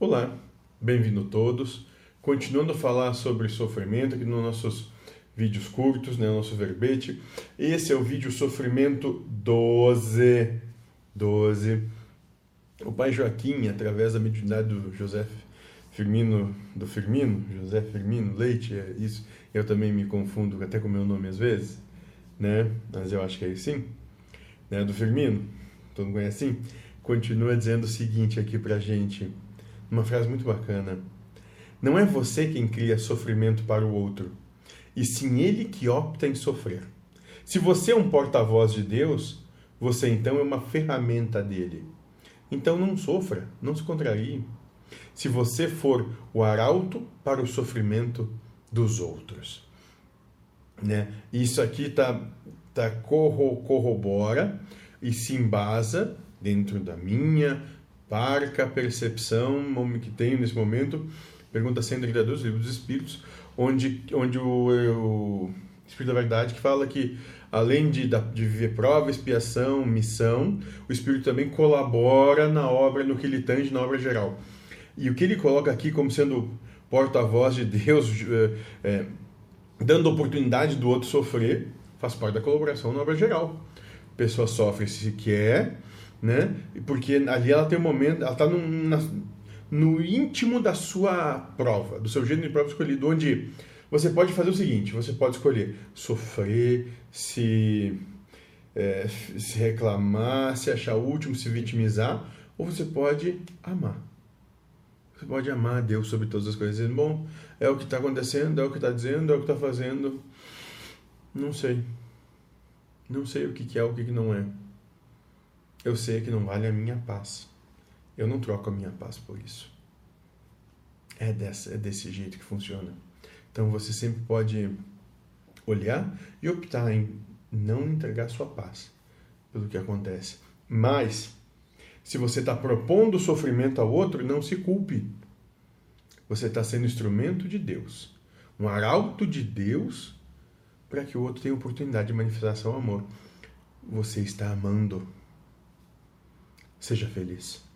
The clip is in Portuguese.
Olá, bem-vindo todos. Continuando a falar sobre sofrimento aqui nos nossos vídeos curtos, né, nosso verbete. Esse é o vídeo Sofrimento 12. 12. O pai Joaquim, através da mediunidade do José Firmino, do Firmino, José Firmino Leite, é isso. Eu também me confundo até com o meu nome às vezes, né? Mas eu acho que é assim, né? Do Firmino, todo mundo conhece assim? Continua dizendo o seguinte aqui pra gente uma frase muito bacana. Não é você quem cria sofrimento para o outro, e sim ele que opta em sofrer. Se você é um porta-voz de Deus, você então é uma ferramenta dele. Então não sofra, não se contrarie. Se você for o arauto para o sofrimento dos outros. Né? Isso aqui tá, tá corro, corrobora e se embasa dentro da minha, parca percepção que tenho nesse momento, pergunta 132, livro dos Espíritos, onde, onde o, o Espírito da Verdade que fala que além de, de viver prova, expiação, missão, o Espírito também colabora na obra, no que ele tange na obra geral. E o que ele coloca aqui como sendo porta-voz de Deus, é, dando oportunidade do outro sofrer, faz parte da colaboração na obra geral. A pessoa sofre se quer, né? Porque ali ela tem um momento, ela está no íntimo da sua prova, do seu gênero de prova escolhido, onde você pode fazer o seguinte: você pode escolher sofrer, se, é, se reclamar, se achar último, se vitimizar, ou você pode amar. Você pode amar a Deus sobre todas as coisas. Bom, é o que está acontecendo, é o que está dizendo, é o que está fazendo. Não sei. Não sei o que, que é, o que, que não é. Eu sei que não vale a minha paz. Eu não troco a minha paz por isso. É, dessa, é desse jeito que funciona. Então você sempre pode olhar e optar em não entregar sua paz pelo que acontece. Mas, se você está propondo sofrimento ao outro, não se culpe. Você está sendo instrumento de Deus, um arauto de Deus para que o outro tenha oportunidade de manifestar seu amor. Você está amando Seja feliz.